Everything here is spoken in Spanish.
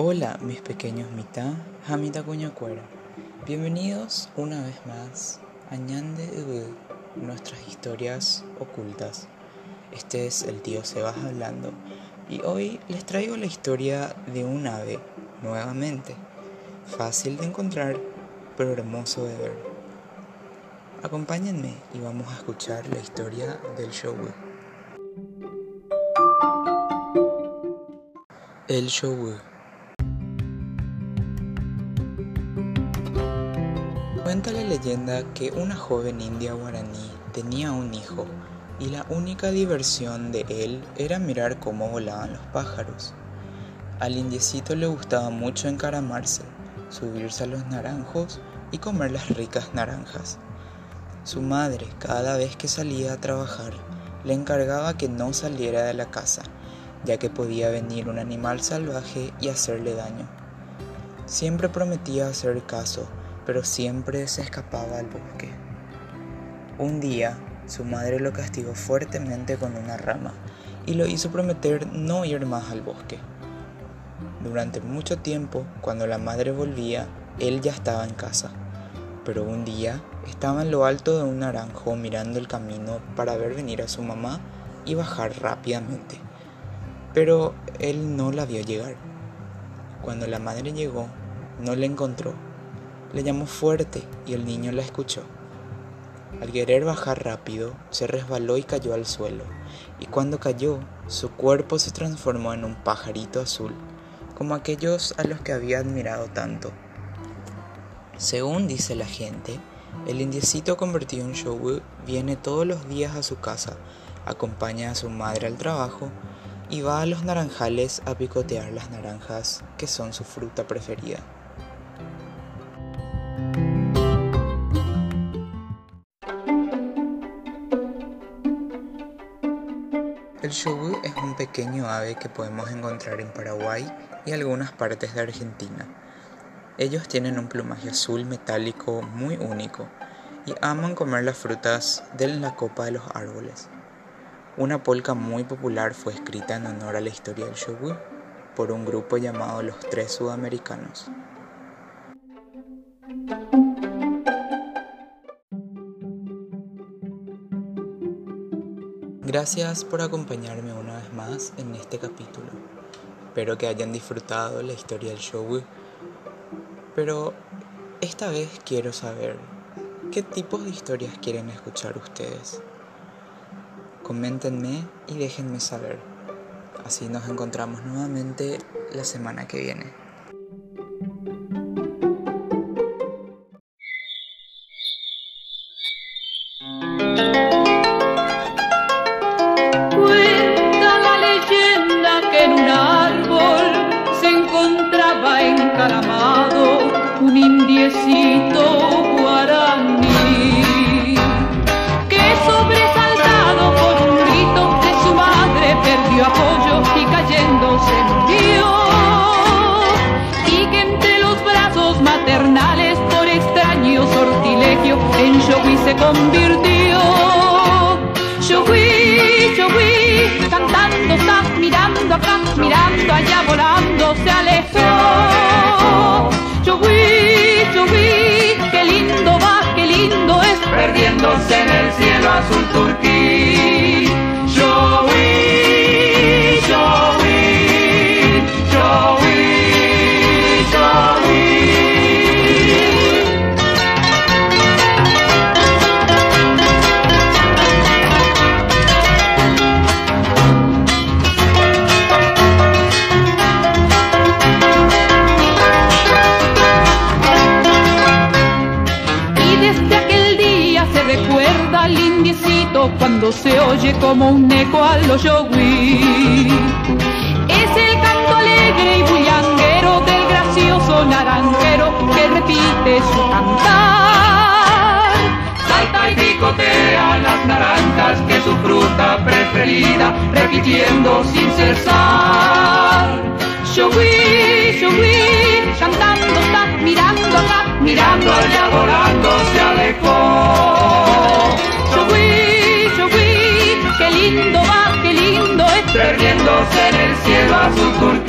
Hola, mis pequeños mitad, Hamita Cuñacuera. Bienvenidos una vez más a Ñande nuestras historias ocultas. Este es el tío Sebas hablando y hoy les traigo la historia de un ave, nuevamente. Fácil de encontrar, pero hermoso de ver. Acompáñenme y vamos a escuchar la historia del show. El show. Cuenta la leyenda que una joven india guaraní tenía un hijo y la única diversión de él era mirar cómo volaban los pájaros. Al indiecito le gustaba mucho encaramarse, subirse a los naranjos y comer las ricas naranjas. Su madre, cada vez que salía a trabajar, le encargaba que no saliera de la casa, ya que podía venir un animal salvaje y hacerle daño. Siempre prometía hacer caso, pero siempre se escapaba al bosque. Un día, su madre lo castigó fuertemente con una rama y lo hizo prometer no ir más al bosque. Durante mucho tiempo, cuando la madre volvía, él ya estaba en casa. Pero un día estaba en lo alto de un naranjo mirando el camino para ver venir a su mamá y bajar rápidamente. Pero él no la vio llegar. Cuando la madre llegó, no le encontró le llamó fuerte y el niño la escuchó. Al querer bajar rápido, se resbaló y cayó al suelo, y cuando cayó, su cuerpo se transformó en un pajarito azul, como aquellos a los que había admirado tanto. Según dice la gente, el indiecito convertido en Showu viene todos los días a su casa, acompaña a su madre al trabajo y va a los naranjales a picotear las naranjas, que son su fruta preferida. El shogu es un pequeño ave que podemos encontrar en Paraguay y algunas partes de Argentina. Ellos tienen un plumaje azul metálico muy único y aman comer las frutas de la copa de los árboles. Una polca muy popular fue escrita en honor a la historia del shogu por un grupo llamado Los Tres Sudamericanos. Gracias por acompañarme una vez más en este capítulo. Espero que hayan disfrutado la historia del show. Pero esta vez quiero saber qué tipos de historias quieren escuchar ustedes. Coméntenme y déjenme saber. Así nos encontramos nuevamente la semana que viene. Se convirtió Shogui, Shogui, cantando está mirando acá, mirando allá, volando se alejó qué lindo va, qué lindo es, perdiéndose en el cielo azul turquí. Cuando se oye como un eco a los yogui. Es el canto alegre y bullanguero del gracioso naranjero que repite su cantar. Salta y picotea las naranjas que es su fruta preferida, repitiendo sin cesar. Yogui, yogui, cantando está, mirando acá, mirando allá, volando se alejó. En el cielo a su turquía.